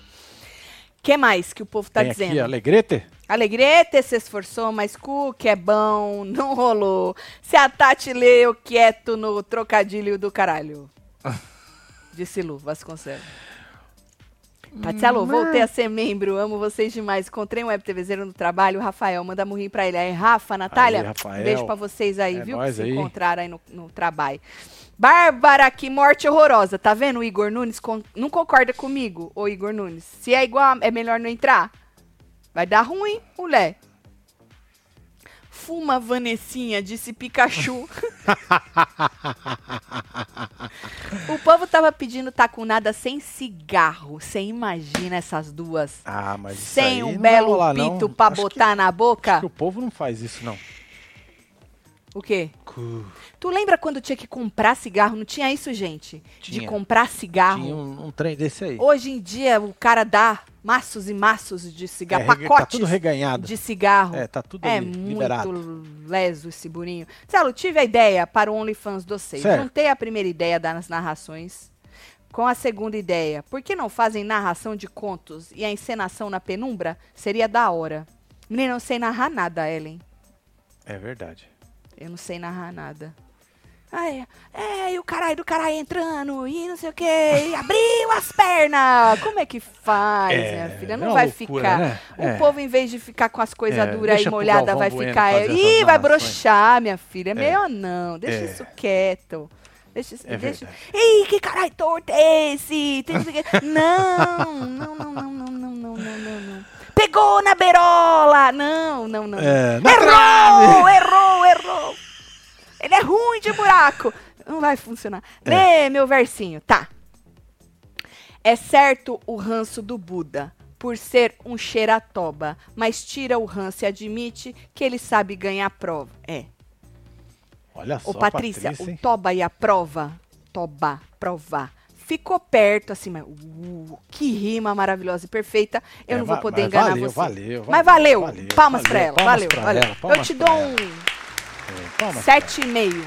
que mais que o povo tá Tem dizendo? aqui, Alegrete? Alegrete se esforçou, mas cu que é bom, [LAUGHS] não rolou. Se a Tati leu quieto no trocadilho do caralho. [LAUGHS] Disse Lu Vasconcelos. Tatielo, voltei a ser membro, amo vocês demais. Encontrei um web TVzeiro no trabalho, o Rafael, manda murrinho pra ele. Aí, Rafa, Natália, Aí, Rafael. beijo pra vocês aí, É viu? que se aí. encontraram aí no, no trabalho. Bárbara, que morte horrorosa. Tá vendo? O Igor Nunes con- não concorda comigo, ô Igor Nunes. Se é igual, é melhor não entrar. Vai dar ruim, mulher. Fuma, Vanessinha, disse Pikachu. [LAUGHS] o povo tava pedindo tá com nada sem cigarro. Você imagina essas duas? Ah, mas sem um belo não. pito pra Acho que- botar na boca? O povo não faz isso, não. O quê? Tu lembra quando tinha que comprar cigarro? Não tinha isso, gente? De Tinha. comprar cigarro. Tinha um, um trem desse aí. Hoje em dia, o cara dá maços e maços de cigarro, É, rega- pacotes Tá tudo reganhado. de cigarro. É, tá tudo É ali, muito liberado. leso esse burinho. Celo, tive a ideia para o OnlyFans do. Certo. Juntei a primeira ideia das narrações com a segunda ideia. Por que não fazem narração de contos e a encenação na penumbra? Seria da hora. Menina, eu não sei narrar nada, Ellen. É verdade. Eu não sei narrar nada. É, e o caralho do caralho entrando, e não sei o que, e abriu as pernas. Como é que faz, é, minha filha? Não é vai loucura, ficar. Né? O é. povo, em vez de ficar com as coisas duras e molhadas, vai ficar. Ih, vai brochar, minha filha. É melhor não, deixa isso quieto. Deixa isso. É deixa... Ih, que caralho torto é esse? Não, não, não, não, não, não, não, não. Pegou na berola! Não, não, não. É, errou, trave! errou, errou. Ele é ruim de buraco. Não vai funcionar. Lê meu versinho, tá. É certo o ranço do Buda por ser um xeratoba, mas tira o ranço e admite que ele sabe ganhar a prova. É. Olha só, Ô, Patrícia, Patrícia, o toba e a prova, toba, prova, ficou perto, assim, mas uh, que rima maravilhosa e perfeita. Eu É, não vou poder enganar valeu, você. valeu, mas valeu, valeu, palmas valeu, pra ela, palmas valeu, pra valeu. ela, palmas Eu te dou um É, sete e meio.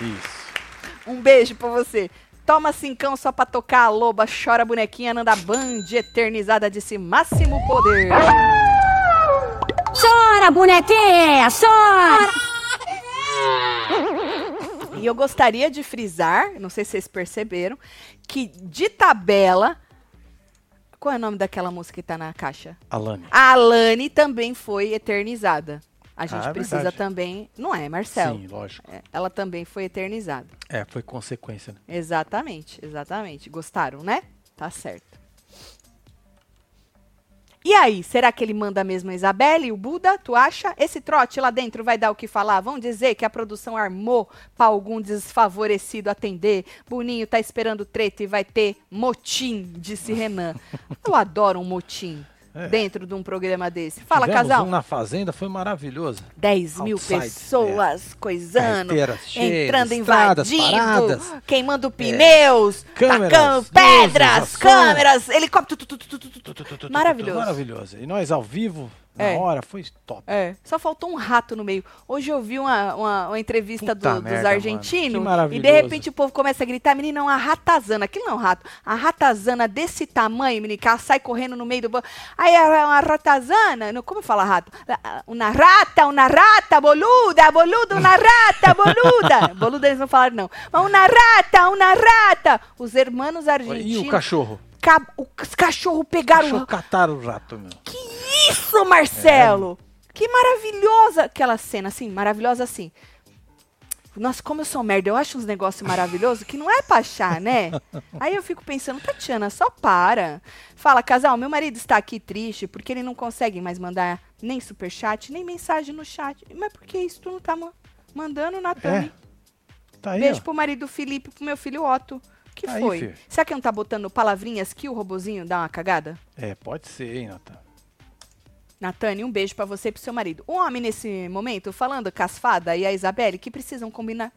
Isso. Um beijo pra você. Toma cincão só pra tocar a loba, chora bonequinha, Nanda Band, eternizada, disse máximo poder. Chora, bonequinha, chora! [LAUGHS] E eu gostaria de frisar, não sei se vocês perceberam, que de tabela. Qual é o nome daquela música que tá na caixa? Alane. A Alane também foi eternizada. A gente Ah, é precisa verdade. também. Não é, Marcelo? Sim, lógico. É, ela também foi eternizada. É, foi consequência, né? Exatamente, exatamente. Gostaram, né? Tá certo. E aí, será que ele manda mesmo a Isabelle e o Buda? Tu acha? Esse trote lá dentro vai dar o que falar? Vão dizer que a produção armou pra algum desfavorecido atender? Boninho tá esperando treta e vai ter motim, disse Renan. Eu adoro um motim É. dentro de um programa desse. Fala, Tivemos casal. um na Fazenda, foi maravilhoso. 10 mil Outside, pessoas coisando, Carreteiras cheias, entrando, estradas invadindo, paradas. É. queimando pneus, Câmeras, tacando luzes, pedras, ação. câmeras, helicóptero. Maravilhoso. Maravilhoso. E nós ao vivo, na É. hora, foi top. É, só faltou um rato no meio. Hoje eu vi uma, uma, uma entrevista do- dos merda, argentinos mano. Que e de repente o povo começa a gritar, menina, é uma ratazana. Aquilo não é um rato. A ratazana desse tamanho, menina, que ela sai correndo no meio do... bo- Aí é uma ratazana, não, como fala rato? Uma rata, uma rata, boluda, boluda, uma rata, boluda. [LAUGHS] boluda eles não falaram não. Mas uma rata, uma rata. Os hermanos E argentinos... o cachorro? Ca- Os cachorros O pegaram... cachorro cataram o rato, meu. Isso, Marcelo! Que maravilhosa aquela cena, assim, maravilhosa assim. Nossa, como eu sou merda, eu acho uns negócios maravilhosos que não é pra achar, né? [LAUGHS] Aí eu fico pensando, Tatiana, só para. Fala, casal, meu marido está aqui triste porque ele não consegue mais mandar nem superchat, nem mensagem no chat. Mas por que isso tu não tá ma- mandando, Nathalie? Tá aí, Beijo ó. pro marido Felipe, pro meu filho Otto. Que Aí, foi? filho. Será que não tá botando palavrinhas que o robozinho dá uma cagada? É, pode ser, hein, Natan. Natane, um beijo pra você e pro seu marido. O homem, nesse momento, falando com as fadas e a Isabelle, que precisam combinar.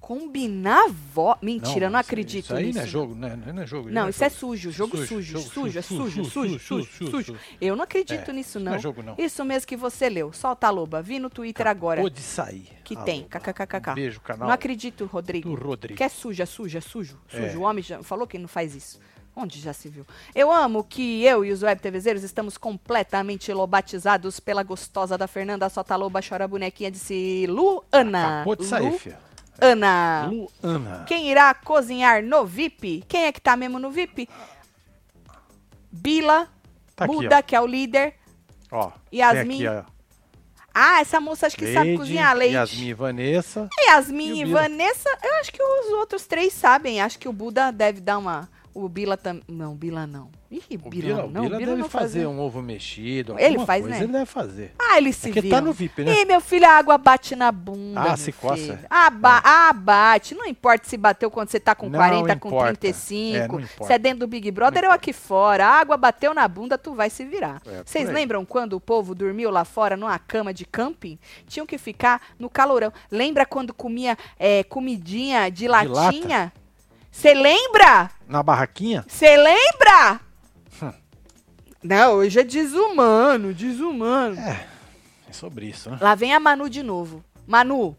Combinar vó. Mentira, eu não mas isso- acredito Isso aí nisso. não é jogo, né? Não é jogo. Não, isso é jogo. sujo, jogo Sujo, sujo, jogo sujo, é sujo, sujo, sujo, sujo, sujo, sujo, sujo, sujo. Eu não acredito É, nisso, não não. é jogo, não. Isso mesmo que você leu. Solta a loba. Vi no Twitter agora. Acabou de sair. Que tem. KKKK. Beijo, canal. Não acredito, Rodrigo. do Rodrigo. Que é suja, suja, sujo, sujo. É. O homem já falou que não faz isso. Onde já se viu? Eu amo que eu e os web TVzeiros estamos completamente lobatizados pela gostosa da Fernanda Sota Loba Chora Bonequinha, disse Luana. Acabou de sair, filha. Luana. Luana. Quem irá cozinhar no VIP? Quem é que tá mesmo no VIP? Bila, Tá aqui, Buda, ó. que é o líder. Ó, Yasmin. Aqui, ó. Ah, essa moça acho que sabe cozinhar leite. Yasmin e Vanessa. Yasmin E e? Vanessa, eu acho que os outros três sabem. Acho que o Buda deve dar uma. O Bila também. Não, Bila não. Ih, O Bila, Bila, o não. Bila Bila deve não fazer um ovo mexido. Ele faz, coisa né? Ele deve fazer. Ah, eles se É que viram. tá no VIP, né? Ih, meu filho, a água bate na bunda. Ah, se coça. filho. Ah, ba- ah, bate. Não importa se bateu quando você tá com Não 40, com importa. 35. É, se é dentro do Big Brother ou aqui fora. A água bateu na bunda, tu vai se virar. É, Vocês aí. lembram quando o povo dormiu lá fora numa cama de camping? Tinham que ficar no calorão. Lembra quando comia é, comidinha de lata? latinha? Você lembra? Na barraquinha? Você lembra? Hum. Não, hoje é desumano, desumano. É sobre isso, né? Lá vem a Manu de novo. Manu,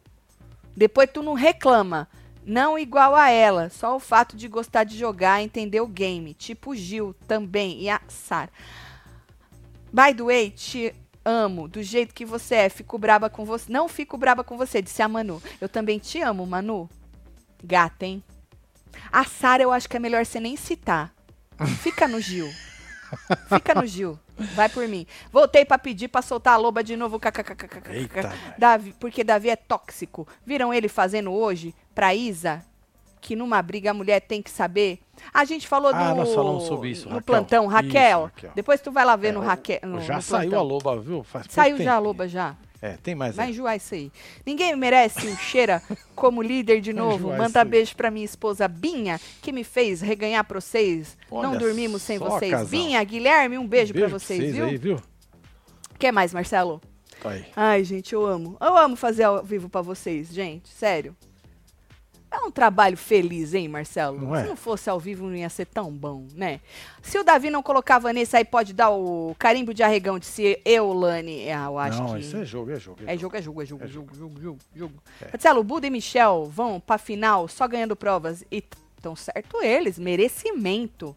depois tu não reclama. Não igual a ela, só o fato de gostar de jogar, entender o game. Tipo Gil também e a Sara. By the way, te amo do jeito que você é. Fico braba com você. Não fico braba com você, disse a Manu. Eu também te amo, Manu. Gata, hein? A Sara eu acho que é melhor você nem citar. Fica no Gil. Fica no Gil. Vai por mim. Voltei pra pedir pra soltar a loba de novo. Eita. Davi, porque Davi é tóxico. Viram ele fazendo hoje pra Isa? Que numa briga a mulher tem que saber. A gente falou Ah, no, nós falamos sobre isso, no Raquel. plantão. Raquel, Isso, Raquel. depois tu vai lá ver É, no Raquel. No, já no saiu a loba, viu? Faz Saiu já a loba já. É, tem mais Vai aí. enjoar isso aí. Ninguém merece um cheira como líder de novo. Manda beijo pra minha esposa Binha, que me fez reganhar pra vocês. Não Olha dormimos sem vocês. casal. Binha, Guilherme, um beijo, pra vocês, viu? aí, viu? O que mais, Marcelo? Tá aí. Ai, gente, eu amo. Eu amo fazer ao vivo pra vocês, gente. Sério. É um trabalho feliz, hein, Marcelo? Não é? Se não fosse ao vivo, não ia ser tão bom, né? Se o Davi não colocar a Vanessa aí, pode dar o carimbo de arregão de se eu, Lani. Ah, eu acho Não, que. isso é jogo, é jogo. É jogo, é jogo, é jogo, É jogo, jogo, jogo, jogo. É. Marcelo, Buda e Michel vão pra final só ganhando provas. E tão certo eles. Merecimento.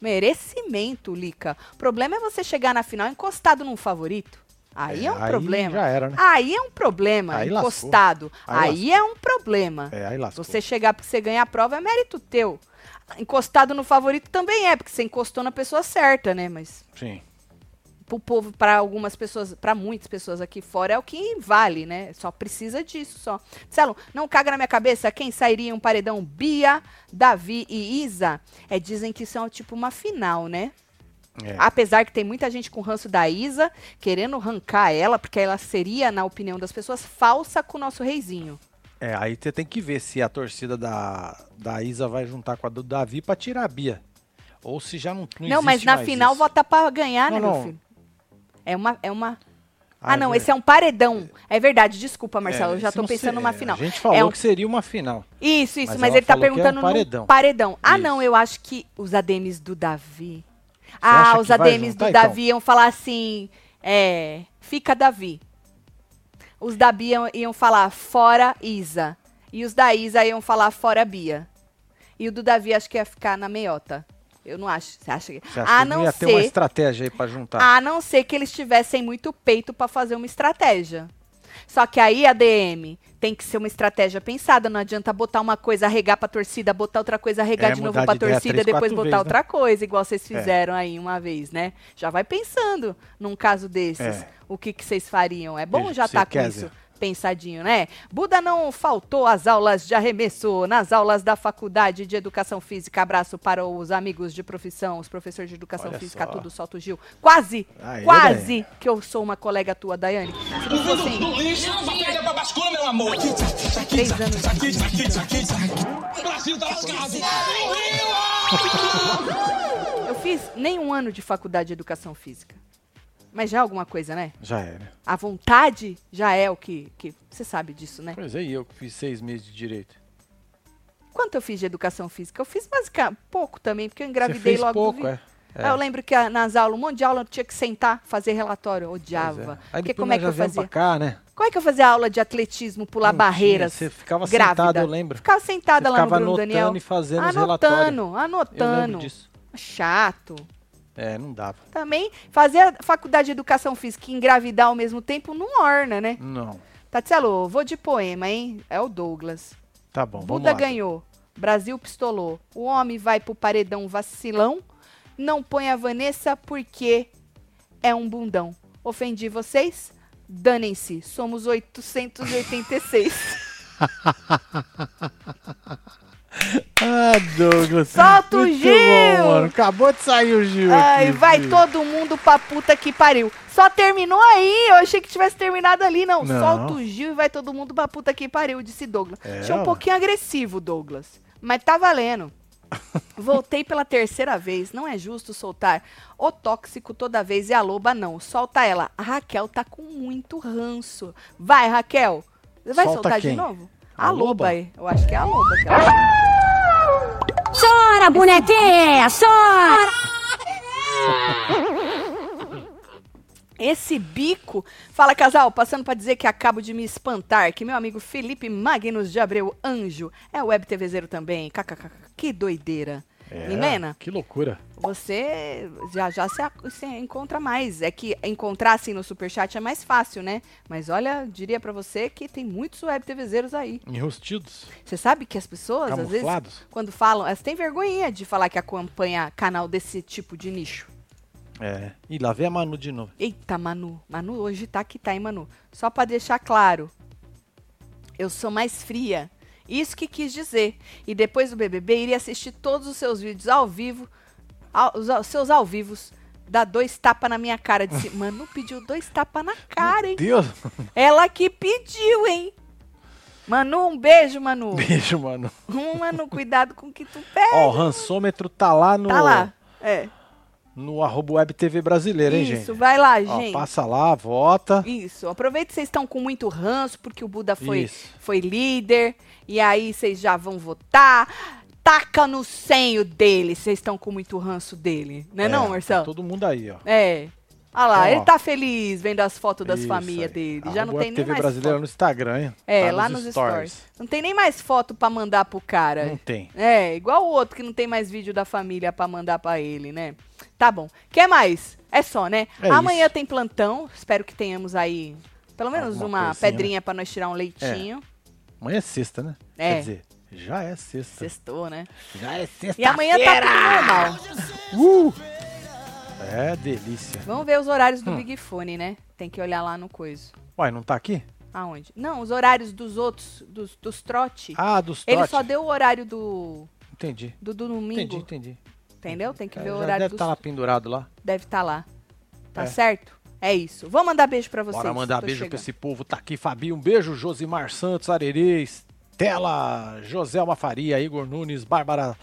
Merecimento, Lica. O problema é você chegar na final encostado num favorito. Aí É, é, um aí problema. já era, né? Aí é um problema, Aí lascou. encostado. Aí Aí, é um problema. É, aí lascou. Você chegar porque você ganhar a prova é mérito teu. Encostado no favorito também é, porque você encostou na pessoa certa, né? Mas Sim. pro povo, para algumas pessoas, para muitas pessoas aqui fora, é o que vale, né? Só precisa disso, só. Marcelo, não caga na minha cabeça quem sairia em um paredão Bia, Davi e Isa. É, dizem que isso é tipo uma final, né? É. Apesar que tem muita gente com ranço da Isa, querendo arrancar ela, porque ela seria, na opinião das pessoas, falsa com o nosso reizinho. É, aí você tem que ver se a torcida da, da Isa vai juntar com a do Davi pra tirar a Bia. Ou se já não, não Não, mas na final isso. vota pra ganhar, né, Não, meu não. filho? É uma. É uma... Ah, Ah, não, é esse é um paredão. É verdade, desculpa, Marcelo, É, eu já tô pensando numa é, final. A gente falou É um- que seria uma final. Isso, isso, Mas mas, ele tá que é um perguntando paredão. no paredão. Ah, Isso. não, eu acho que os ADMs do Davi. Ah, os ADMs do então? Davi iam falar assim: é. Fica Davi. Os da Bia iam, falar fora Isa. E os da Isa iam falar fora Bia. E o do Davi acho que ia ficar na meiota. Eu não acho. Você acha que. Você acha a que não ia ter uma ser. estratégia aí pra juntar? A não ser que eles tivessem muito peito pra fazer uma estratégia. Só que aí a DM tem que ser uma estratégia pensada. Não adianta botar uma coisa, arregar pra torcida, botar outra coisa, arregar É, de novo pra de torcida, três, depois quatro botar vezes, né? outra coisa, igual vocês É. fizeram aí uma vez, né? Já vai pensando num caso desses. É. O que, que vocês fariam? É bom Veja já que tá com isso. Pensadinho, né? Buda não faltou às aulas de arremesso, nas aulas da Faculdade de Educação Física. Abraço para os amigos de profissão, os professores de Educação Olha Física, só. tudo solta o Gil. Quase, Aê, quase que eu sou uma colega tua, Daiane. Se não fosse em No lixo, uma pega pra bascula, meu amor. três anos. O Brasil tá lascado. Eu fiz nem um ano de Faculdade de Educação Física. Mas já é alguma coisa, né? Já era. A vontade já é o que... que você sabe disso, né? Pois é, e eu que fiz seis meses de direito. Quanto eu fiz de Educação Física? Eu fiz basicamente pouco também, porque eu engravidei fez logo pouco, é. É. Eu lembro que a- nas aulas, um monte de aula eu tinha que sentar, fazer relatório. Eu odiava. é. Aí Porque depois como é que eu fazia? pra cá, né? Como é que eu fazia aula de atletismo, pular Não tinha, barreiras? Você ficava grávida? sentado, eu lembro. Ficava sentada Você lá no ficava anotando Daniel. e fazendo os relatórios. Anotando, Eu anotando. lembro disso. Chato. É, não dava. Também fazer a faculdade de educação física e engravidar ao mesmo tempo não orna, né? Não. Tatielo, vou de poema, hein? É o Douglas. Tá bom, vamos Buda lá. ganhou. Brasil pistolou. O homem vai pro paredão vacilão. Não põe a Vanessa porque é um bundão. Ofendi vocês? Danem-se. Somos 886. [LAUGHS] Ah, Douglas. Solta o Gil! Bom, mano. Acabou de sair o Gil. Ai, aqui, vai Gil. todo mundo pra puta que pariu. Só terminou aí. Eu achei que tivesse terminado ali. Não, Não. solta o Gil e vai todo mundo pra puta que pariu, disse Douglas. É, Achei um pouquinho agressivo, Douglas. Mas tá valendo. [LAUGHS] Voltei pela terceira vez. Não é justo soltar o tóxico toda vez e a loba não. Solta ela. A Raquel tá com muito ranço. Vai, Raquel. Você vai Solta soltar quem? de novo? A loba? Eu acho que é a loba. que ela- Chora, bonequinha, chora! [LAUGHS] Esse bico. Fala, casal, passando pra dizer que acabo de me espantar que meu amigo Felipe Magnus de Abreu Anjo é web TV zero também. KKK. Que doideira. É, Milena, Que loucura. você já já se, se encontra mais. É que encontrar assim no superchat é mais fácil, né? Mas olha, diria pra você que tem muitos web TVzeiros aí. Enrustidos. Você sabe que as pessoas, às vezes, quando falam, elas têm vergonhinha de falar que acompanha canal desse tipo de nicho. É. E lá vem a Manu de novo. Eita, Manu. Manu hoje tá que tá, hein, Manu? Só pra deixar claro. Eu sou mais fria. Isso que quis dizer. E depois do BBB, iria assistir todos os seus vídeos ao vivo, ao- os seus ao vivos, dar dois tapas na minha cara. Disse, [LAUGHS] Manu pediu dois tapas na cara, hein? Deus. Ela que pediu, hein? Manu, um beijo, Manu. Beijo, mano. Hum, Manu, cuidado com o que tu pega. Ó, o rançômetro tá lá no, Tá lá. É. no arroba web TV brasileira, hein, gente? Isso, vai lá, Ó, gente. passa lá, vota. Isso. Aproveita que vocês estão com muito ranço, porque o Buda foi, Isso. foi líder. E aí vocês já vão votar. Taca no senho dele. Vocês estão com muito ranço dele. Não é, não, tá Marcelo? todo mundo aí, ó. É. Olha lá, Então, ele tá feliz vendo as fotos das famílias dele. Arroba Já não tem nem TV mais brasileira foto. no Instagram, hein? É, Tá lá nos stories. Não tem nem mais foto pra mandar pro cara. Não tem. É, igual o outro que não tem mais vídeo da família pra mandar pra ele, né? Tá bom. Quer mais? É só, né? É Amanhã isso. tem plantão. Espero que tenhamos aí pelo menos Alguma uma coisinha, pedrinha pra nós tirar um leitinho. Amanhã é sexta, né? É. Quer dizer, já é sexta. Sextou, né? Já é sexta. E amanhã tá tudo normal. Uh! É delícia. Vamos ver os horários Hum. do Big Fone, né? Tem que olhar lá no coisa. Uai, não tá aqui? Aonde? Não, os horários dos outros, dos, dos trote. Ah, dos Ele trote. só deu o horário do, Entendi. do, do domingo. Entendi, entendi. Entendeu? Tem que É, ver o já horário deve dos... estar lá pendurado lá. Deve estar lá. Tá É. certo? É isso. Vou mandar beijo pra vocês. Bora mandar beijo pra esse povo. Tá aqui, Fabinho. Um beijo, Josimar Santos, Arerê, Estela, Joselma Faria, Igor Nunes, Bárbara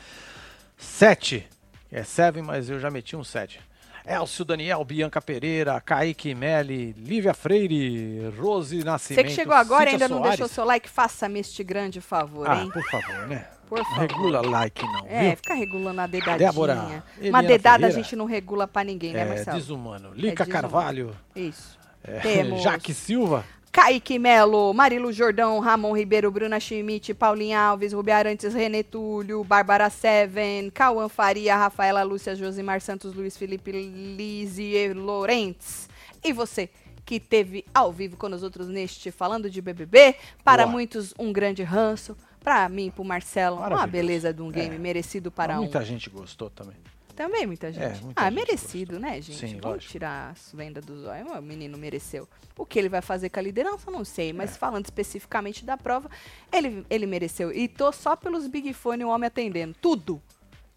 7. É 7, mas eu já meti um 7. Elcio Daniel, Bianca Pereira, Kaique Meli, Lívia Freire, Rose Nascimento. Você que chegou agora e Cíntia ainda não Soares. deixou seu like, faça-me este grande favor, Ah, hein? por favor, né? Por Não favor. regula like não, É, viu? fica regulando a dedadinha. Débora, Uma dedada Ferreira. a gente não regula pra ninguém, né, É, Marcelo? desumano. Lica desumano. Carvalho, Isso. é, [LAUGHS] Temos Jaque Silva. Kaique Melo, Marilo Jordão, Ramon Ribeiro, Bruna Schmidt, Paulinha Alves, Rubi Arantes, Renê Túlio, Bárbara Seven, Cauã Faria, Rafaela Lúcia, Josimar Santos, Luiz Felipe Lise Lorentz. E você que teve ao vivo com os outros neste Falando de BBB. Para Boa. muitos, um grande ranço. Para mim, pro Marcelo, uma beleza de um game É. merecido para um. Muita gente gostou também. Também muita gente. É, muita ah, gente merecido, né, gente? Sim, Vamos tirar as vendas dos olhos. O menino mereceu. O que ele vai fazer com a liderança, não sei. Mas É. falando especificamente da prova, ele, ele mereceu. E tô só pelos Big Fone o homem atendendo. Tudo.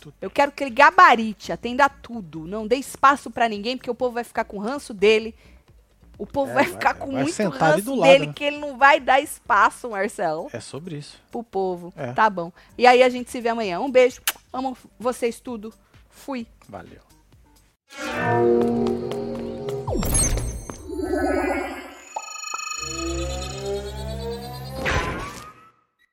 Tudo. Eu quero que ele gabarite, atenda tudo. Não dê espaço pra ninguém, porque o povo vai ficar com ranço dele. O povo é, vai ficar com vai muito ranço lado, dele né? que ele não vai dar espaço, Marcelo. É sobre isso. Pro povo. É. Tá bom. E aí a gente se vê amanhã. Um beijo. Amo vocês tudo. Fui. Valeu.